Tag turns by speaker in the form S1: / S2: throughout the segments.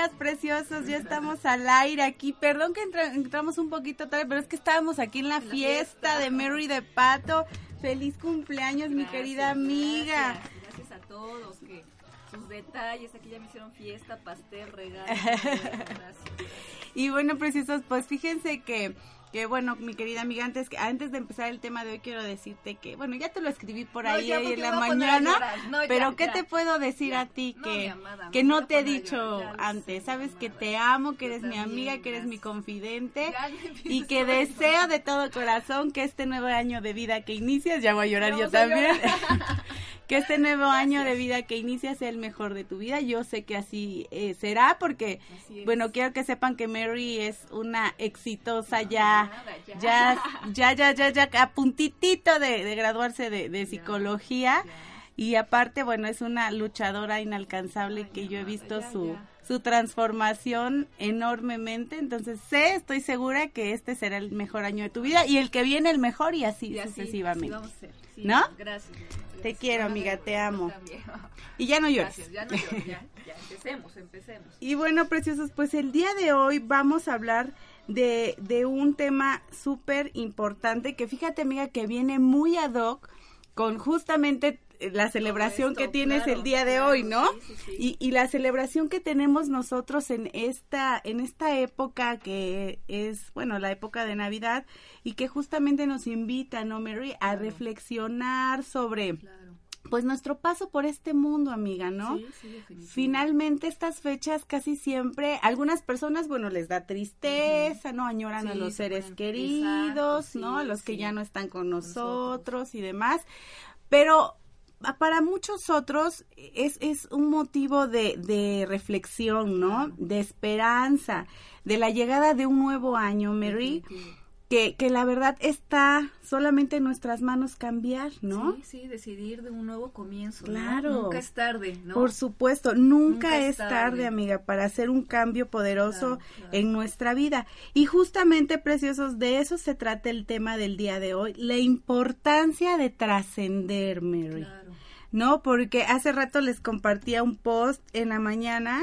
S1: Días, preciosos. Ya estamos al aire aquí. Perdón que entramos un poquito tarde, pero es que estábamos aquí en la, fiesta, de Mary de Pato. Feliz cumpleaños, mi querida amiga.
S2: Gracias, a todos que sus detalles, aquí ya me hicieron fiesta, pastel, regalo.
S1: y bueno, preciosos, pues fíjense que que bueno, mi querida amiga, antes, antes de empezar el tema de hoy quiero decirte que, bueno, ya te lo escribí por ahí, en la mañana, pero ¿qué te puedo decir a ti que, que no te he dicho antes? Sabes que te amo, que eres mi amiga, que eres mi confidente y que deseo de todo corazón que este nuevo año de vida que inicias, ya voy a llorar yo también, que este nuevo año de vida que inicias sea el mejor de tu vida. Yo sé que así eh, será porque, bueno, quiero que sepan que Mary es una exitosa ya ya, ya, ya, ya, ya, a puntitito de, graduarse de, psicología. Y aparte, bueno, es una luchadora inalcanzable que yo he visto su, su transformación enormemente. Entonces, sé, estoy segura que este será el mejor año de tu vida y el que viene el mejor y así, sucesivamente. ¿No?
S2: Gracias.
S1: Te quiero, amiga, te amo. Y ya no llores.
S2: ya no llores, ya, ya, empecemos, empecemos.
S1: Y bueno, preciosos, pues el día de hoy vamos a hablar de, de un tema súper importante que fíjate amiga que viene muy ad hoc con justamente la celebración que tienes el día de hoy, ¿no? Y, y, la celebración que tenemos nosotros en esta, en esta época que es, bueno, la época de Navidad y que justamente nos invita, ¿no, Mary? A reflexionar sobre pues nuestro paso por este mundo, amiga, ¿no? Sí, Finalmente estas fechas casi siempre, algunas personas, bueno, les da tristeza, ¿no? Añoran a los seres queridos, ¿no? A los que ya no están con nosotros, y demás. Pero para muchos otros es, es un motivo de, de reflexión, ¿no? De esperanza, de la llegada de un nuevo año, Mary que, que la verdad está solamente en nuestras manos cambiar, ¿no?
S2: Sí, sí, decidir de un nuevo comienzo.
S1: Claro.
S2: Nunca es tarde, ¿no?
S1: Por supuesto, nunca, es tarde. amiga, para hacer un cambio poderoso en nuestra vida. Y justamente, preciosos, de eso se trata el tema del día de hoy, la importancia de trascender, Mary. Claro. ¿No? Porque hace rato les compartía un post en la mañana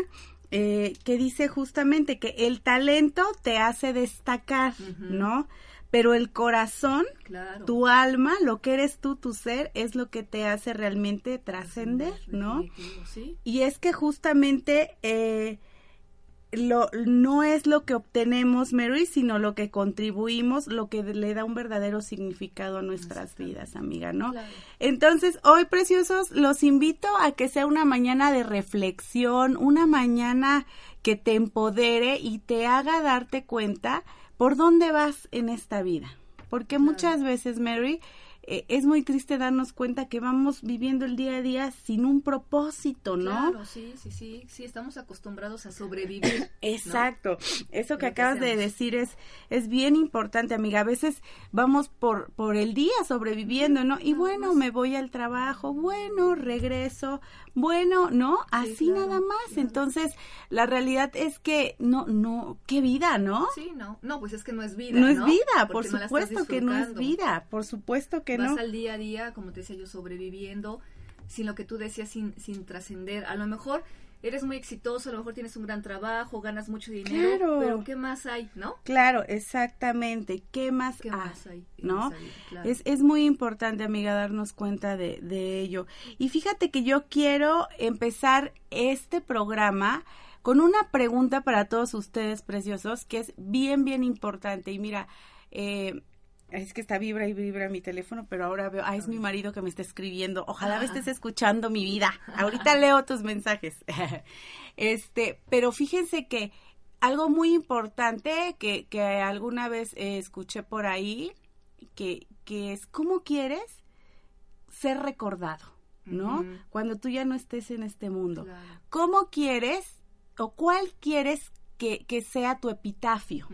S1: eh, que dice justamente que el talento te hace destacar, ¿no? Pero el corazón, tu alma, lo que eres tú, tu ser, es lo que te hace realmente trascender, ¿no? Y es que justamente eh, lo, no es lo que obtenemos, Mary, sino lo que contribuimos, lo que le da un verdadero significado a nuestras vidas, amiga, ¿no? Entonces, hoy, preciosos, los invito a que sea una mañana de reflexión, una mañana que te empodere y te haga darte cuenta por dónde vas en esta vida. Porque muchas veces, Mary, eh, es muy triste darnos cuenta que vamos viviendo el día a día sin un propósito, ¿no?
S2: Claro, sí, sí, sí, sí, estamos acostumbrados a sobrevivir.
S1: Exacto. Eso que
S2: Lo que
S1: acabas de decir es es bien importante, amiga. A veces vamos por por el día sobreviviendo, ¿no? Y bueno, me voy al trabajo, bueno, regreso, bueno, ¿no? Así
S2: claro,
S1: nada más.
S2: claro.
S1: Entonces, la realidad es que no no qué vida, ¿no?
S2: Sí, no, no, pues es que no es vida.
S1: No es
S2: ¿no?
S1: vida, por
S2: Porque no estás
S1: supuesto que no es vida, por supuesto que
S2: Vas
S1: no.
S2: al día a día, como te decía yo, sobreviviendo, sin lo que tú decías, sin, sin trascender. A lo mejor eres muy exitoso, a lo mejor tienes un gran trabajo, ganas mucho dinero,
S1: Claro.
S2: pero ¿qué más hay, no?
S1: Claro, exactamente. ¿Qué más
S2: ¿Qué
S1: hay?
S2: más hay?
S1: ¿No?
S2: vida? Claro.
S1: Es, es muy importante, amiga, darnos cuenta de, de ello. Y fíjate que yo quiero empezar este programa con una pregunta para todos ustedes preciosos, que es bien, bien importante. Y mira, eh, es que está vibra y vibra mi teléfono, pero ahora veo, ah, es mi marido que me está escribiendo. Ojalá me estés escuchando mi vida. Ahorita leo tus mensajes. este, pero fíjense que algo muy importante que, que alguna vez eh, escuché por ahí, que, que es cómo quieres ser recordado, ¿no? Cuando tú ya no estés en este mundo.
S2: Claro.
S1: ¿Cómo quieres o cuál quieres que, que sea tu epitafio.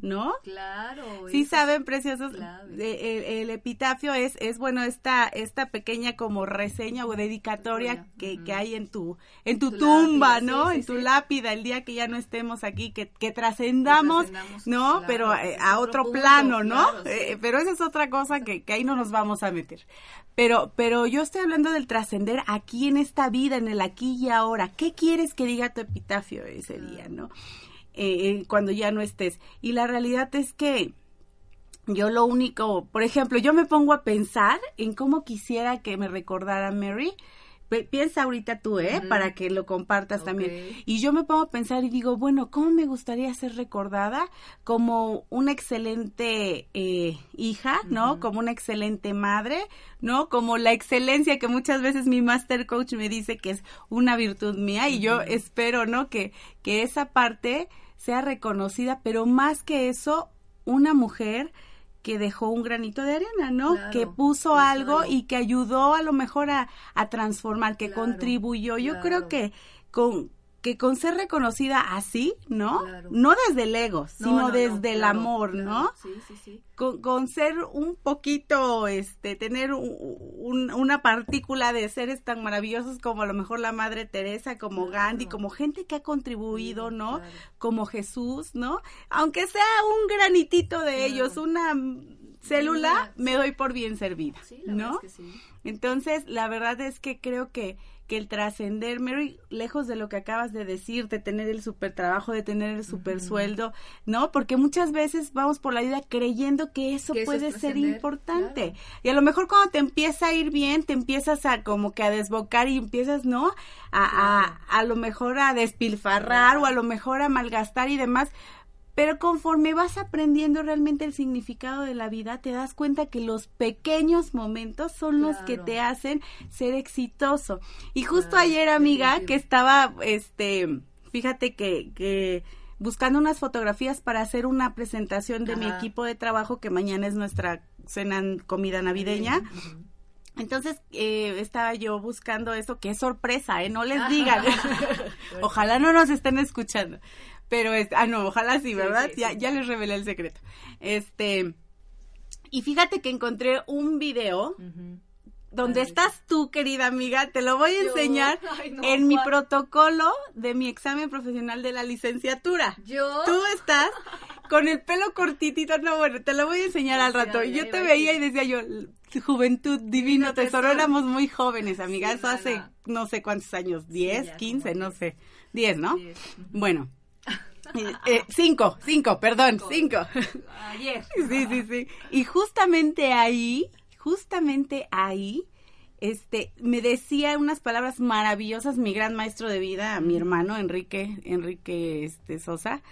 S1: ¿no?
S2: Claro.
S1: Sí saben, preciosos, de- el, el epitafio es, es bueno, esta, esta pequeña como reseña o dedicatoria que, hay en tu, en tu,
S2: Tu
S1: tumba,
S2: lápida,
S1: ¿no?
S2: sí, sí,
S1: en tu
S2: sí.
S1: lápida, el día que ya no estemos aquí, que, que trascendamos, ¿no?
S2: claro,
S1: Pero eh, a
S2: otro
S1: otro
S2: punto,
S1: plano, ¿no?
S2: claro.
S1: Eh, pero esa es otra cosa que, que ahí no nos vamos a meter. Pero, pero yo estoy hablando del trascender aquí en esta vida, en el aquí y ahora. ¿Qué quieres que diga tu epitafio ese día, no? Eh, eh, cuando ya no estés. Y la realidad es que yo lo único, por ejemplo, yo me pongo a pensar en cómo quisiera que me recordara Mary. Piensa ahorita tú, ¿eh? Para que lo compartas también. Y yo me pongo a pensar y digo, bueno, ¿cómo me gustaría ser recordada? Como una excelente eh, hija, ¿no? Como una excelente madre, ¿no? Como la excelencia que muchas veces mi master coach me dice que es una virtud mía y yo espero, ¿no? Que, que esa parte sea reconocida, pero más que eso, una mujer que dejó un granito de arena, ¿no?
S2: Claro,
S1: que puso
S2: puso
S1: algo y que ayudó a lo mejor a, a transformar, que
S2: Claro,
S1: contribuyó. Yo creo que con que con ser reconocida así, ¿no?
S2: Claro.
S1: No desde el ego,
S2: No,
S1: sino
S2: no, no,
S1: desde el
S2: claro,
S1: amor,
S2: claro.
S1: ¿no?
S2: Sí, sí, sí.
S1: Con, con ser un poquito, este, tener un- un- una partícula de seres tan maravillosos como a lo mejor la Madre Teresa, como. Gandhi, como gente que ha contribuido, ¿no? Como Jesús, ¿no? Aunque sea un granitito de ellos, una célula, me doy por bien servida,
S2: Sí, la
S1: ¿no?
S2: verdad es que sí.
S1: Entonces, la verdad es que creo que, que el trascender, Mary, lejos de lo que acabas de decir, de tener el super trabajo, de tener el super sueldo, ¿no? Porque muchas veces vamos por la vida creyendo que eso
S2: Que eso
S1: puede
S2: es
S1: ser importante.
S2: claro.
S1: Y a lo mejor cuando te empieza a ir bien, te empiezas a como que a desbocar y empiezas, ¿no? A, a, a lo mejor a despilfarrar o a lo mejor a malgastar y demás. Pero conforme vas aprendiendo realmente el significado de la vida, te das cuenta que los pequeños momentos son los que te hacen ser exitoso. Y justo
S2: Claro,
S1: ayer, amiga, que estaba, este, fíjate que, que buscando unas fotografías para hacer una presentación de mi equipo de trabajo, que mañana es nuestra cena, comida navideña. Entonces eh, estaba yo buscando eso, que es sorpresa, ¿eh? No les digan. ojalá no nos estén escuchando. Pero, es, ah, no, ojalá sí, ¿verdad?
S2: sí,
S1: ya,
S2: sí.
S1: ya les revelé el secreto. Este, y fíjate que encontré un video donde estás tú, querida amiga, te lo voy a enseñar
S2: ay, no,
S1: en mi protocolo de mi examen profesional de la licenciatura.
S2: Yo.
S1: Tú estás con el pelo cortitito, no, bueno, te lo voy a enseñar al rato.
S2: ay,
S1: Yo te veía y decía yo, juventud, divino tesoro,
S2: tesoro.
S1: éramos muy jóvenes, amiga, eso hace no sé cuántos años, 10,
S2: ya,
S1: 15,
S2: como
S1: no sé, 10, ¿no?
S2: Diez.
S1: Bueno, eh, cinco, cinco, perdón, cinco.
S2: Ayer.
S1: Sí, sí, sí. Y justamente ahí, justamente ahí, este, me decía unas palabras maravillosas mi gran maestro de vida, mi hermano Enrique, Enrique este, Sosa,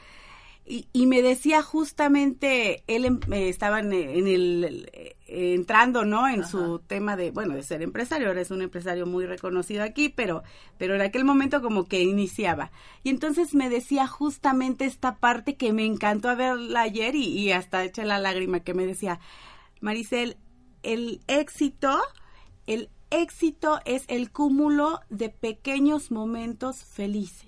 S1: y, y me decía justamente, él em- eh, estaba en, en el, eh, entrando, ¿no? En su tema de, bueno, de ser empresario, ahora es un empresario muy reconocido aquí, pero, pero en aquel momento como que iniciaba. Y entonces me decía justamente esta parte que me encantó a verla ayer y, y hasta eché la lágrima que me decía, Maricel, el éxito, el éxito es el cúmulo de pequeños momentos felices.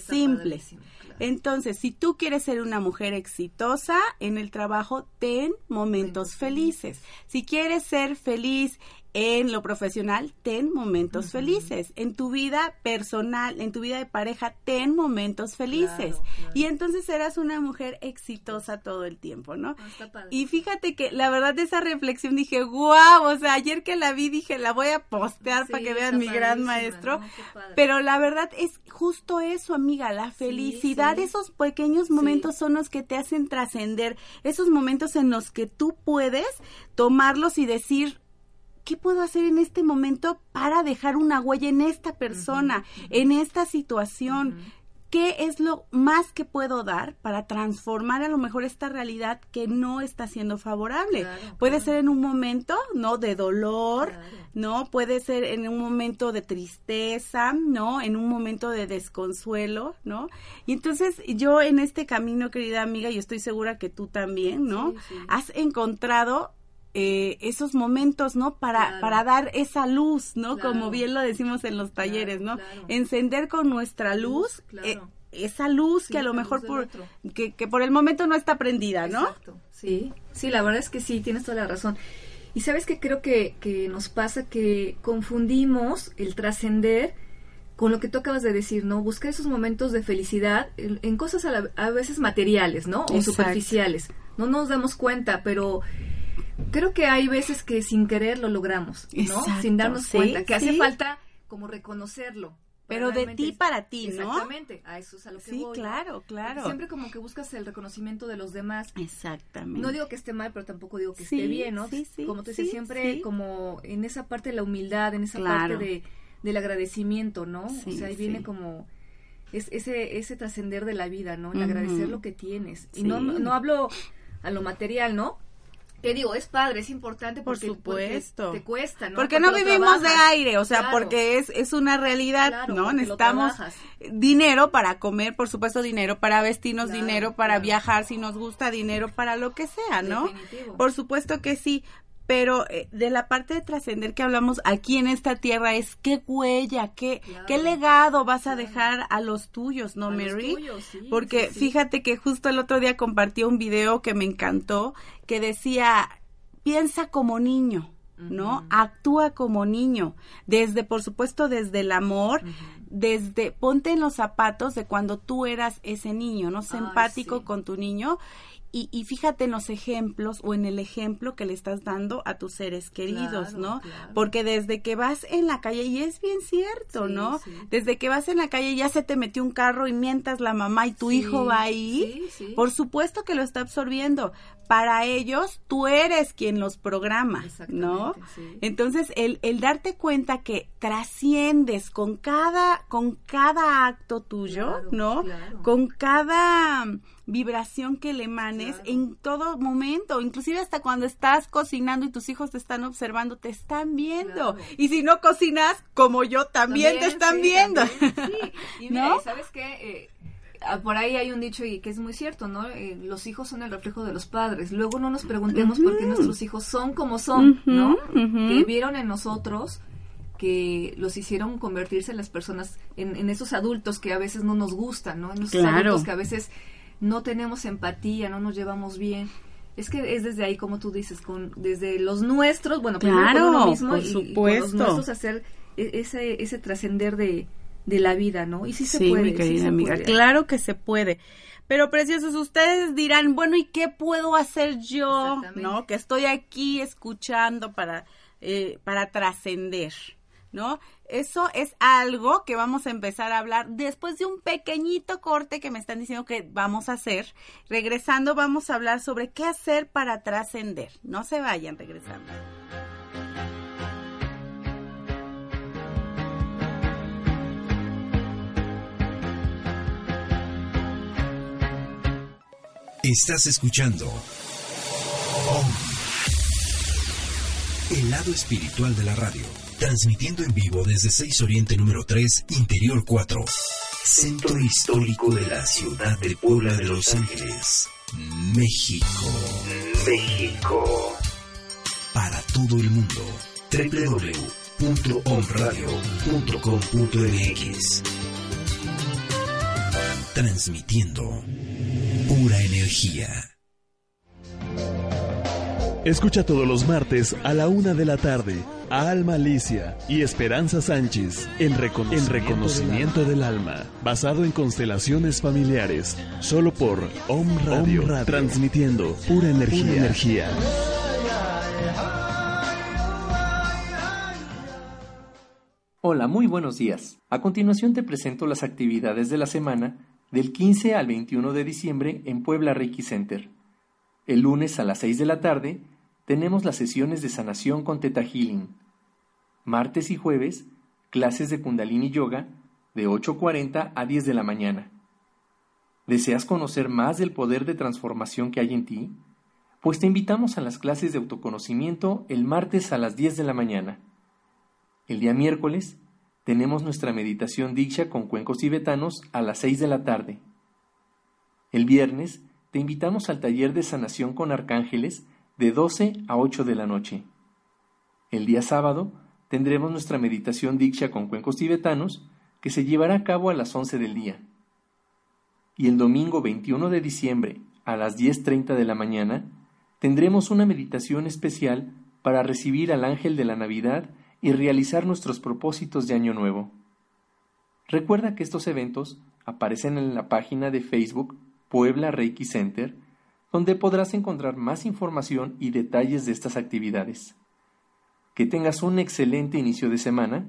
S1: simples. Entonces, si tú quieres ser una mujer exitosa en el trabajo, ten momentos felices. Si quieres ser feliz en lo profesional, ten momentos felices. En tu vida personal, en tu vida de pareja, ten momentos felices. Y entonces serás una mujer exitosa todo el tiempo, ¿no? Ah, y fíjate que la verdad de esa reflexión dije, wow, o sea, ayer que la vi dije, la voy a postear para que vean mi gran maestro. Pero la verdad es justo eso, amiga, la felicidad, esos pequeños momentos son los que te hacen trascender, esos momentos en los que tú puedes tomarlos y decir, ¿qué puedo hacer en este momento para dejar una huella en esta persona, en esta situación? ¿Qué es lo más que puedo dar para transformar a lo mejor esta realidad que no está siendo favorable? Puede ser en un momento, ¿no? De dolor, ¿no? Puede ser en un momento de tristeza, ¿no? En un momento de desconsuelo, ¿no? Y entonces yo en este camino, querida amiga, y estoy segura que tú también, ¿no? Has encontrado eh, esos momentos, ¿no? Para, para dar esa luz, ¿no? Como bien lo decimos en los talleres, ¿no? Encender con nuestra luz, eh, esa luz que a lo mejor por, que, que, por el momento no está prendida, ¿no?
S2: Exacto, sí, sí, la verdad es que sí, tienes toda la razón. Y sabes que creo que, que nos pasa que confundimos el trascender con lo que tú acabas de decir, ¿no? Buscar esos momentos de felicidad en, cosas a, veces materiales, ¿no? O superficiales. No nos damos cuenta, pero creo que hay veces que sin querer lo logramos, ¿no? sin darnos cuenta, que hace falta como reconocerlo.
S1: Pero de ti para ti,
S2: ¿no? Exactamente, a eso es a lo que
S1: sí, claro, claro.
S2: siempre como que buscas el reconocimiento de los demás.
S1: Exactamente.
S2: No digo que esté mal, pero tampoco digo que esté bien, ¿no? Sí, sí, como tú dices, siempre como en esa parte de la humildad, en esa parte de, del agradecimiento, ¿no? o sea, ahí viene como es, ese, ese trascender de la vida, ¿no? El agradecer lo que tienes. Y no, no hablo a lo material, ¿no? Te digo, es padre, es importante
S1: porque, por supuesto.
S2: te cuesta, ¿no?
S1: Porque, no vivimos de aire, o sea, porque es, es una realidad, ¿no? Necesitamos dinero para comer, por supuesto dinero para vestirnos, dinero para viajar si nos gusta, dinero para lo que sea, ¿no? Por supuesto que sí, pero eh, de la parte de trascender que hablamos aquí en esta tierra es qué huella, qué, qué legado vas a dejar a los tuyos, ¿no, Mary? Porque fíjate que justo el otro día compartí un video que me encantó que decía, piensa como niño. ¿no? Actúa como niño, desde, por supuesto, desde el amor, desde, ponte en los zapatos de cuando tú eras ese niño, ¿no? Sé empático con tu niño y, y, fíjate en los ejemplos o en el ejemplo que le estás dando a tus seres queridos, ¿no? Porque desde que vas en la calle, y es bien cierto, ¿no? Desde que vas en la calle ya se te metió un carro y mientas la mamá y tu hijo va ahí, por supuesto que lo está absorbiendo. Para ellos, tú eres quien los programa, ¿no? Entonces, el, el darte cuenta que trasciendes con cada, con cada acto tuyo, ¿no? Con cada vibración que le manes en todo momento, inclusive hasta cuando estás cocinando y tus hijos te están observando, te están viendo. Y si no cocinas, como yo, también, te están viendo.
S2: Y mira, ¿sabes qué? Eh, ah, por ahí hay un dicho y que es muy cierto, ¿no? Eh, los hijos son el reflejo de los padres. Luego no nos preguntemos por qué nuestros hijos son como son, ¿no? Que vieron en nosotros que los hicieron convertirse en las personas, en, esos adultos que a veces no nos gustan, ¿no? En esos adultos que a veces no tenemos empatía, no nos llevamos bien. Es que es desde ahí, como tú dices, con desde los nuestros, bueno,
S1: claro, con mismo por supuesto.
S2: los nuestros hacer e, ese, ese trascender de, de la vida, ¿no? Y sí se puede.
S1: Mi querida amiga, claro que se puede. Pero preciosos, ustedes dirán, bueno, ¿y qué puedo hacer yo? ¿No? Que estoy aquí escuchando para, eh, para trascender, ¿no? Eso es algo que vamos a empezar a hablar después de un pequeñito corte que me están diciendo que vamos a hacer. Regresando vamos a hablar sobre qué hacer para trascender. No se vayan regresando.
S3: Estás escuchando el lado espiritual de la radio transmitiendo en vivo desde 6 Oriente número 3, Interior 4, Centro Histórico de la Ciudad de Puebla de Los Ángeles, México. México. para todo el mundo. www.omradio.com.mx Transmitiendo pura energía.
S4: Escucha todos los martes a la una de la tarde Alma Alicia y Esperanza Sánchez en Reconocimiento, en reconocimiento del, alma, basado en constelaciones familiares, solo por Om Radio, transmitiendo pura energía. Pura energía.
S5: Hola, muy buenos días. A continuación te presento las actividades de la semana del 15 al 21 de diciembre en Puebla Reiki Center. El lunes a las 6 de la tarde tenemos las sesiones de sanación con Teta Healing. Martes y jueves, clases de Kundalini Yoga de 8.40 a 10 de la mañana. ¿Deseas conocer más del poder de transformación que hay en ti? Pues te invitamos a las clases de autoconocimiento el martes a las 10 de la mañana. El día miércoles tenemos nuestra meditación diksha con cuencos tibetanos a las 6 de la tarde. El viernes te invitamos al taller de sanación con arcángeles de 12 a 8 de la noche. El día sábado tendremos nuestra meditación diksha con cuencos tibetanos que se llevará a cabo a las 11 del día. Y el domingo 21 de diciembre a las 10.30 de la mañana tendremos una meditación especial para recibir al ángel de la Navidad y realizar nuestros propósitos de Año Nuevo. Recuerda que estos eventos aparecen en la página de Facebook Puebla Reiki Center donde podrás encontrar más información y detalles de estas actividades. Que tengas un excelente inicio de semana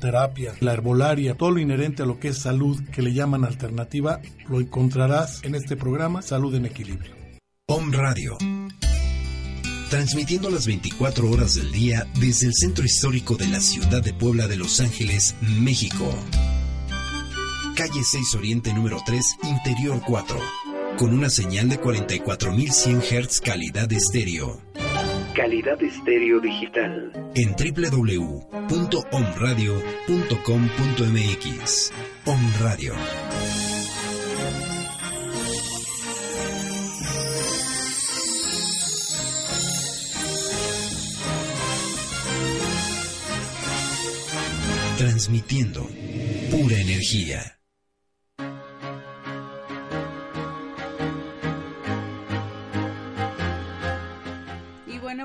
S6: terapia, la herbolaria, todo lo inherente a lo que es salud que le llaman alternativa, lo encontrarás en este programa Salud en Equilibrio.
S3: Om Radio. Transmitiendo las 24 horas del día desde el centro histórico de la ciudad de Puebla de Los Ángeles, México. Calle 6 Oriente número 3, Interior 4. Con una señal de 44.100 Hz calidad estéreo calidad estéreo digital en www.omradio.com.mx. Om Radio. Transmitiendo pura energía.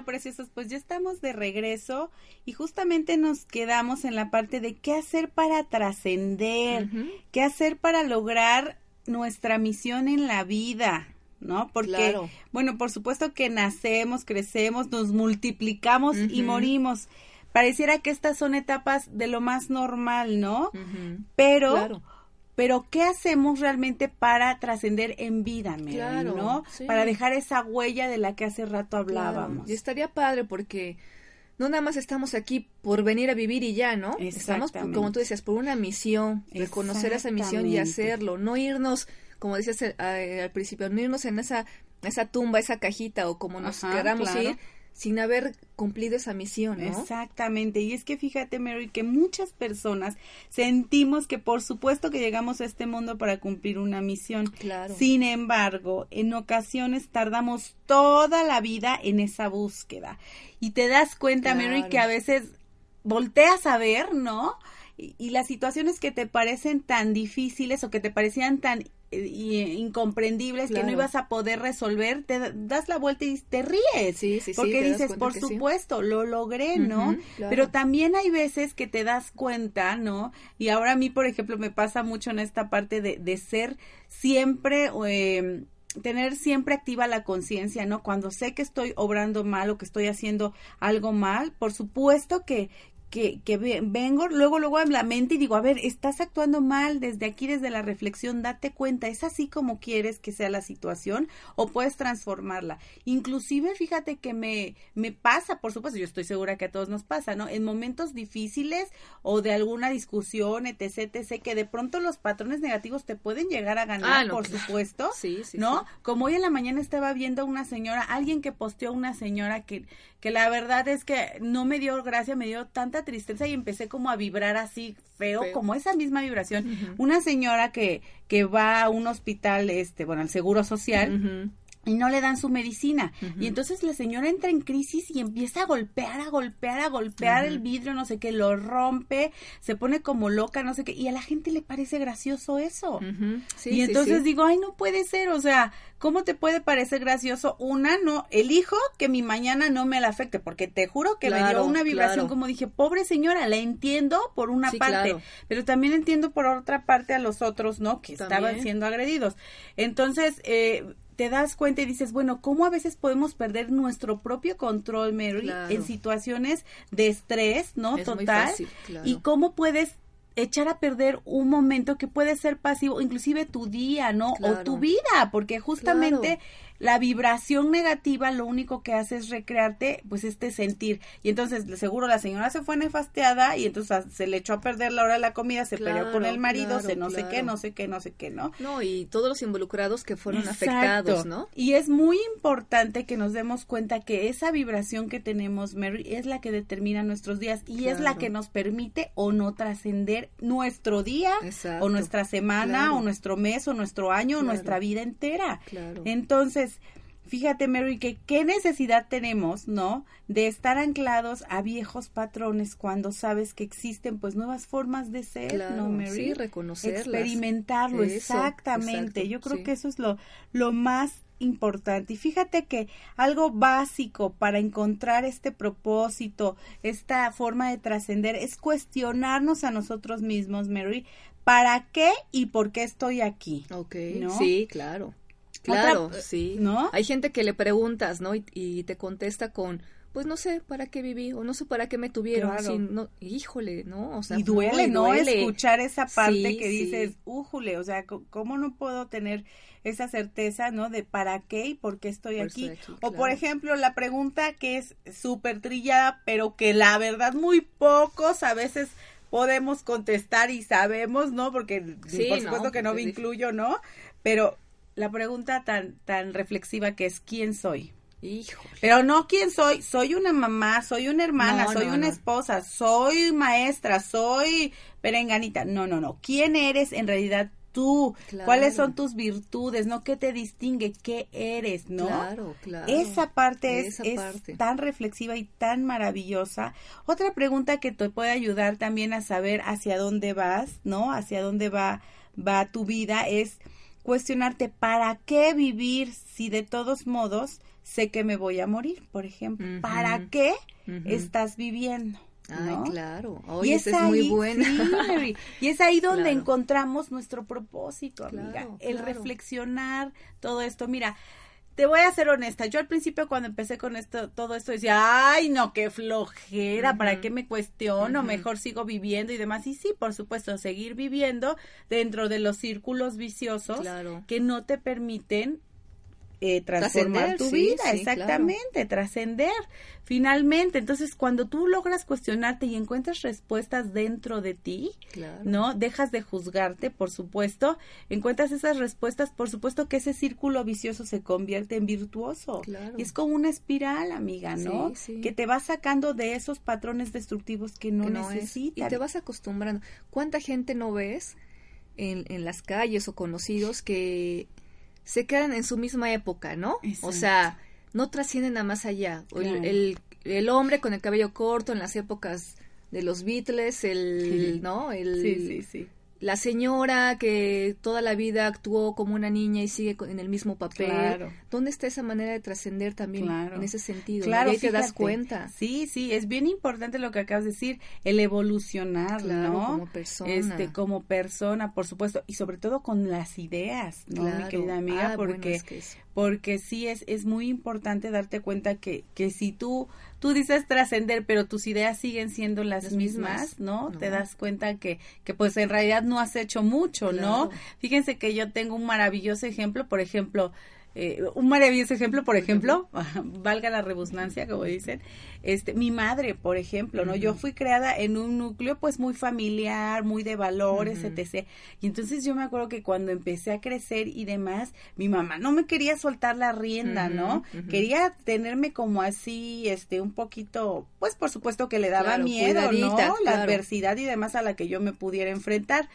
S1: Preciosos, pues ya estamos de regreso y justamente nos quedamos en la parte de qué hacer para trascender, qué hacer para lograr nuestra misión en la vida, ¿no? Porque, bueno, por supuesto que nacemos, crecemos, nos multiplicamos y morimos. Pareciera que estas son etapas de lo más normal, ¿no? Pero pero ¿qué hacemos realmente para trascender en vida, claro, ¿no? Para dejar esa huella de la que hace rato hablábamos.
S2: Y estaría padre porque no nada más estamos aquí por venir a vivir y ya, ¿no? Estamos, como tú decías, por una misión, reconocer esa misión y hacerlo, no irnos, como decías eh, al principio, no irnos en esa, esa tumba, esa cajita o como nos queramos ir, sin haber cumplido esa misión, ¿no?
S1: Exactamente. Y es que fíjate, Mary, que muchas personas sentimos que por supuesto que llegamos a este mundo para cumplir una misión. Claro. Sin embargo, en ocasiones tardamos toda la vida en esa búsqueda. Y te das cuenta, Mary, que a veces volteas a ver, ¿no? y, las situaciones que te parecen tan difíciles o que te parecían tan eh, incomprendibles que no ibas a poder resolver, te das la vuelta y te ríes. Sí, sí, porque dices, por supuesto, lo logré, ¿no? Pero también hay veces que te das cuenta, ¿no? Y ahora a mí, por ejemplo, me pasa mucho en esta parte de, de ser siempre... Eh, tener siempre activa la conciencia, ¿no? Cuando sé que estoy obrando mal o que estoy haciendo algo mal, por supuesto que, que, que vengo luego, luego a la mente y digo, a ver, estás actuando mal desde aquí, desde la reflexión, date cuenta, ¿es así como quieres que sea la situación o puedes transformarla? Inclusive, fíjate que me, me pasa, por supuesto, yo estoy segura que a todos nos pasa, ¿no? En momentos difíciles o de alguna discusión, etc., etc., que de pronto los patrones negativos te pueden llegar a ganar, ah, por supuesto, sí, sí, ¿no? Como hoy en la mañana estaba viendo una señora, alguien que posteó una señora que, que la verdad es que no me dio gracia, me dio tanta tristeza y empecé como a vibrar así feo, como esa misma vibración. Una señora que, que va a un hospital, este, bueno, al Seguro Social, y no le dan su medicina. Y entonces la señora entra en crisis y empieza a golpear, a golpear, a golpear el vidrio, no sé qué, lo rompe, se pone como loca, no sé qué, y a la gente le parece gracioso eso. y entonces digo, ay, no puede ser, o sea, ¿cómo te puede parecer gracioso? Una, no, elijo que mi mañana no me la afecte, porque te juro que me dio una vibración como dije, pobre señora, la entiendo por una parte, pero también entiendo por otra parte a los otros, ¿no? Que estaban siendo agredidos. Entonces, eh, te das cuenta y dices, bueno, ¿cómo a veces podemos perder nuestro propio control, Mary, en situaciones de estrés, ¿no? Total. Y cómo puedes echar a perder un momento que puede ser pasivo, inclusive tu día, ¿no? O tu vida, porque justamente la vibración negativa lo único que hace es recrearte pues este sentir. Y entonces seguro la señora se fue nefasteada y entonces se le echó a perder la hora de la comida se peleó con el marido se no sé qué no sé qué no sé qué no
S2: no y todos los involucrados que fueron afectados no
S1: y es muy importante que nos demos cuenta que esa vibración que tenemos Mary es la que determina nuestros días y es la que nos permite o no trascender nuestro día o nuestra semana o nuestro mes o nuestro año o nuestra vida entera. Entonces fíjate Mary, que qué necesidad tenemos, ¿no? De estar anclados a viejos patrones cuando sabes que existen pues nuevas formas de ser, ¿no, Mary?
S2: Sí, reconocerlas.
S1: Experimentarlo, exactamente. Yo creo que eso es lo, lo más importante. Y fíjate que algo básico para encontrar este propósito, esta forma de trascender, es cuestionarnos a nosotros mismos, Mary, ¿para qué y por qué estoy aquí?
S2: Ok, sí, claro. Claro, sí. ¿No? Hay gente que le preguntas, ¿no? Y, te contesta con, pues no sé para qué viví o no sé para qué me tuvieron. no, híjole, ¿no? O sea,
S1: y duele, ¿no? Escuchar esa parte que dices, újule, o sea, ¿cómo no puedo tener esa certeza, ¿no? De para qué y por qué estoy aquí. O por ejemplo, la pregunta que es súper trillada, pero que la verdad muy pocos a veces podemos contestar y sabemos, ¿no? Porque por supuesto que no me incluyo, ¿no? Pero la pregunta tan, tan reflexiva que es ¿quién soy? Hijo. Pero no quién soy, soy una mamá, soy una hermana, soy una esposa, soy maestra, soy perenganita. No, no, no. ¿Quién eres en realidad tú? ¿Cuáles son tus virtudes? ¿No? ¿Qué te distingue? ¿Qué eres? ¿No? Claro, claro. Esa parte es, es tan reflexiva y tan maravillosa. Otra pregunta que te puede ayudar también a saber hacia dónde vas, ¿no? Hacia dónde va, va tu vida es cuestionarte para qué vivir si de todos modos sé que me voy a morir, por ejemplo. ¿Para qué estás viviendo?
S2: Ay, claro. Y es, es muy buena.
S1: y es ahí donde encontramos nuestro propósito, amiga. el reflexionar todo esto. Mira, te voy a ser honesta, yo al principio cuando empecé con esto, todo esto decía, ay, no, qué flojera, ¿para qué me cuestiono? Mejor sigo viviendo y demás. Y sí, por supuesto, seguir viviendo dentro de los círculos viciosos que no te permiten eh, transformar tu vida, exactamente, trascender finalmente. Entonces, cuando tú logras cuestionarte y encuentras respuestas dentro de ti, ¿no? Dejas de juzgarte, por supuesto, encuentras esas respuestas, por supuesto que ese círculo vicioso se convierte en virtuoso. Y es como una espiral, amiga, ¿no? Que te va sacando de esos patrones destructivos que no, necesitas.
S2: Y te vas acostumbrando. ¿Cuánta gente no ves en, en las calles o conocidos que se quedan en su misma época, ¿no? O sea, no trascienden a más allá. El, el, hombre con el cabello corto en las épocas de los Beatles, el, ¿no? El, sí, sí, sí la señora que toda la vida actuó como una niña y sigue en el mismo papel. ¿Dónde está esa manera de trascender también en ese sentido? Claro, te das cuenta.
S1: Sí, sí, es bien importante lo que acabas de decir, el evolucionar, ¿no?
S2: Como persona.
S1: Este, como persona, por supuesto, y sobre todo con las ideas, ¿no, mi querida amiga? Ah, porque, porque sí es, es muy importante darte cuenta que, que si tú tú dices trascender, pero tus ideas siguen siendo las, mismas, ¿no? Te das cuenta que, que pues en realidad no has hecho mucho, ¿no? Fíjense que yo tengo un maravilloso ejemplo, por ejemplo, eh, un maravilloso ejemplo, por ejemplo, valga la rebusnancia, como dicen, este, mi madre, por ejemplo, ¿no? Yo fui creada en un núcleo, pues, muy familiar, muy de valores, etc. Y entonces yo me acuerdo que cuando empecé a crecer y demás, mi mamá no me quería soltar la rienda, ¿no? Quería tenerme como así, este, un poquito, pues, por supuesto que le daba miedo, ¿no? La adversidad y demás a la que yo me pudiera enfrentar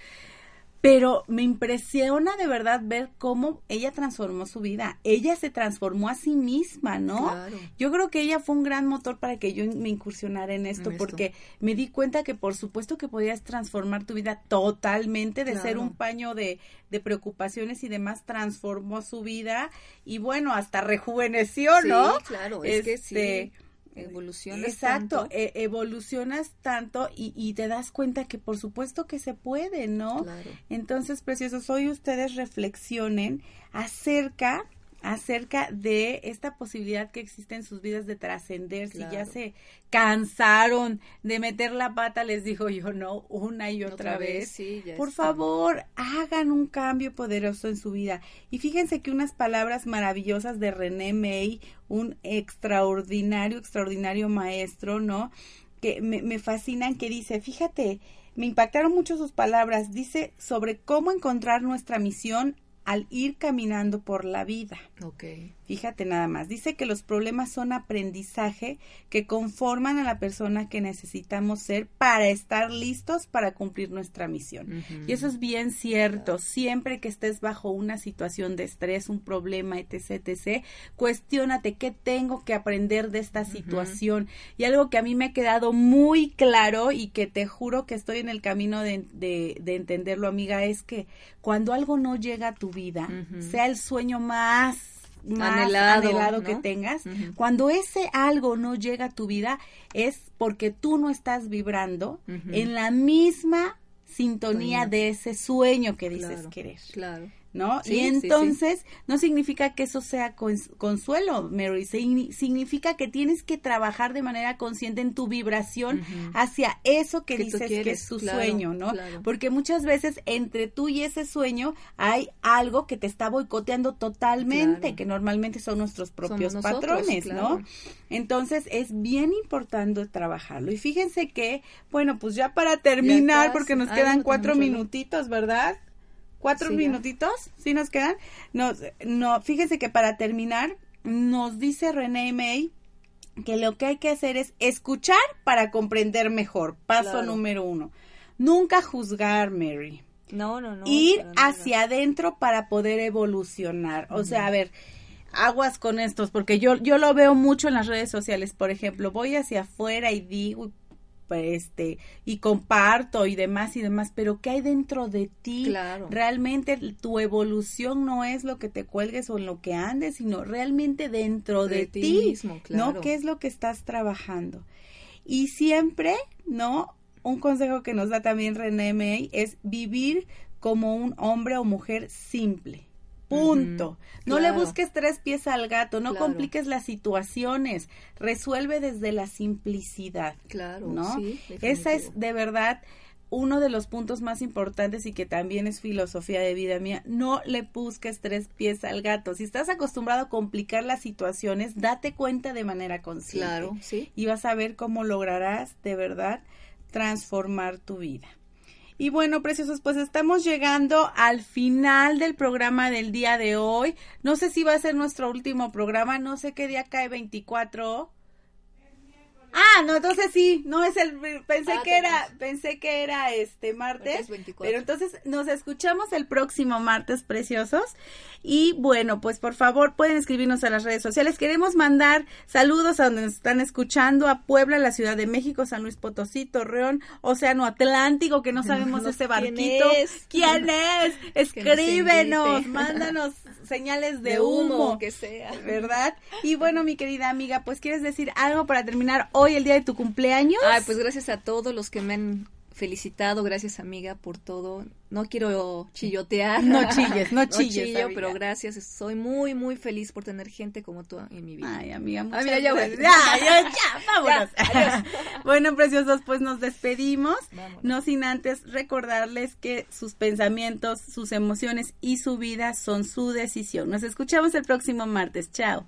S1: pero me impresiona de verdad ver cómo ella transformó su vida. Ella se transformó a sí misma, ¿no? Yo creo que ella fue un gran motor para que yo me incursionara en esto, porque me di cuenta que por supuesto que podías transformar tu vida totalmente, de ser un paño de, de, preocupaciones y demás, transformó su vida y bueno, hasta rejuveneció, ¿no?
S2: Sí, claro, es que sí este, evolucionas
S1: exacto e, evolucionas tanto y, y, te das cuenta que por supuesto que se puede no entonces preciosos hoy ustedes reflexionen acerca acerca de esta posibilidad que existe en sus vidas de trascender, si ya se cansaron de meter la pata, les digo yo, no, una y otra, vez, por favor, hagan un cambio poderoso en su vida. Y fíjense que unas palabras maravillosas de René May, un extraordinario, extraordinario maestro, ¿no? Que me, me fascinan, que dice, fíjate, me impactaron mucho sus palabras, dice sobre cómo encontrar nuestra misión al ir caminando por la vida.
S2: Okay.
S1: Fíjate nada más, dice que los problemas son aprendizaje que conforman a la persona que necesitamos ser para estar listos para cumplir nuestra misión. Y eso es bien cierto, siempre que estés bajo una situación de estrés, un problema, etc., etc., cuestiónate qué tengo que aprender de esta situación. Y algo que a mí me ha quedado muy claro y que te juro que estoy en el camino de, de, entenderlo, amiga, es que cuando algo no llega a tu vida, sea el sueño más más anhelado, que tengas, cuando ese algo no llega a tu vida es porque tú no estás vibrando en la misma sintonía de ese sueño que dices querer.
S2: Claro.
S1: ¿No? y entonces no significa que eso sea consuelo, Mary, significa que tienes que trabajar de manera consciente en tu vibración hacia eso que, dices que es tu sueño, ¿no? Porque muchas veces entre tú y ese sueño hay algo que te está boicoteando totalmente, que normalmente son nuestros propios patrones, ¿no? Entonces es bien importante trabajarlo. Y fíjense que, bueno, pues ya para terminar, porque nos quedan cuatro minutitos, ¿verdad? Cuatro minutitos, ¿sí nos quedan? Nos, no, fíjese que para terminar, nos dice René May que lo que hay que hacer es escuchar para comprender mejor. Paso número uno. Nunca juzgar, Mary.
S2: No, no, no.
S1: Ir hacia adentro para poder evolucionar. O sea, a ver, aguas con estos, porque yo, yo lo veo mucho en las redes sociales. Por ejemplo, voy hacia afuera y digo, este y comparto y demás y demás, pero ¿qué hay dentro de ti?
S2: Claro.
S1: Realmente tu evolución no es lo que te cuelgues o en lo que andes, sino realmente dentro de, ti,
S2: mismo, claro.
S1: ¿no? ¿Qué es lo que estás trabajando? Y siempre, ¿no? Un consejo que nos da también René May es vivir como un hombre o mujer simple. Punto. No le busques tres pies al gato, no compliques las situaciones, resuelve desde la simplicidad.
S2: Claro,
S1: ¿no? Esa es de verdad uno de los puntos más importantes y que también es filosofía de vida mía, no le busques tres pies al gato. Si estás acostumbrado a complicar las situaciones, date cuenta de manera consciente.
S2: Claro, sí.
S1: Y vas a ver cómo lograrás de verdad transformar tu vida. Y bueno, preciosos, pues estamos llegando al final del programa del día de hoy. No sé si va a ser nuestro último programa, no sé qué día cae 24. Ah, no, entonces sí, no es el pensé ah, que era pensé que era este martes, pero entonces nos escuchamos el próximo martes, preciosos. Y bueno, pues por favor pueden escribirnos a las redes sociales. Queremos mandar saludos a donde nos están escuchando, a Puebla, la Ciudad de México, San Luis Potosí, Torreón, Océano Atlántico, que no sabemos ese barquito. ¿Quién es? Escríbenos, mándanos señales de, humo,
S2: que sea.
S1: ¿Verdad? Y bueno, mi querida amiga, pues quieres decir algo para terminar hoy el día de tu cumpleaños.
S2: Ay, pues gracias a todos los que me han felicitado, gracias amiga por todo. No quiero chillotear.
S1: No chilles, no chilles.
S2: chillo, pero gracias. Soy muy, muy feliz por tener gente como tú en mi vida.
S1: Ay, amiga, muchas ah, ya, gracias. Ya, ya, ya, vámonos. bueno, preciosos, pues nos despedimos. No sin antes recordarles que sus pensamientos, sus emociones y su vida son su decisión. Nos escuchamos el próximo martes. Chao.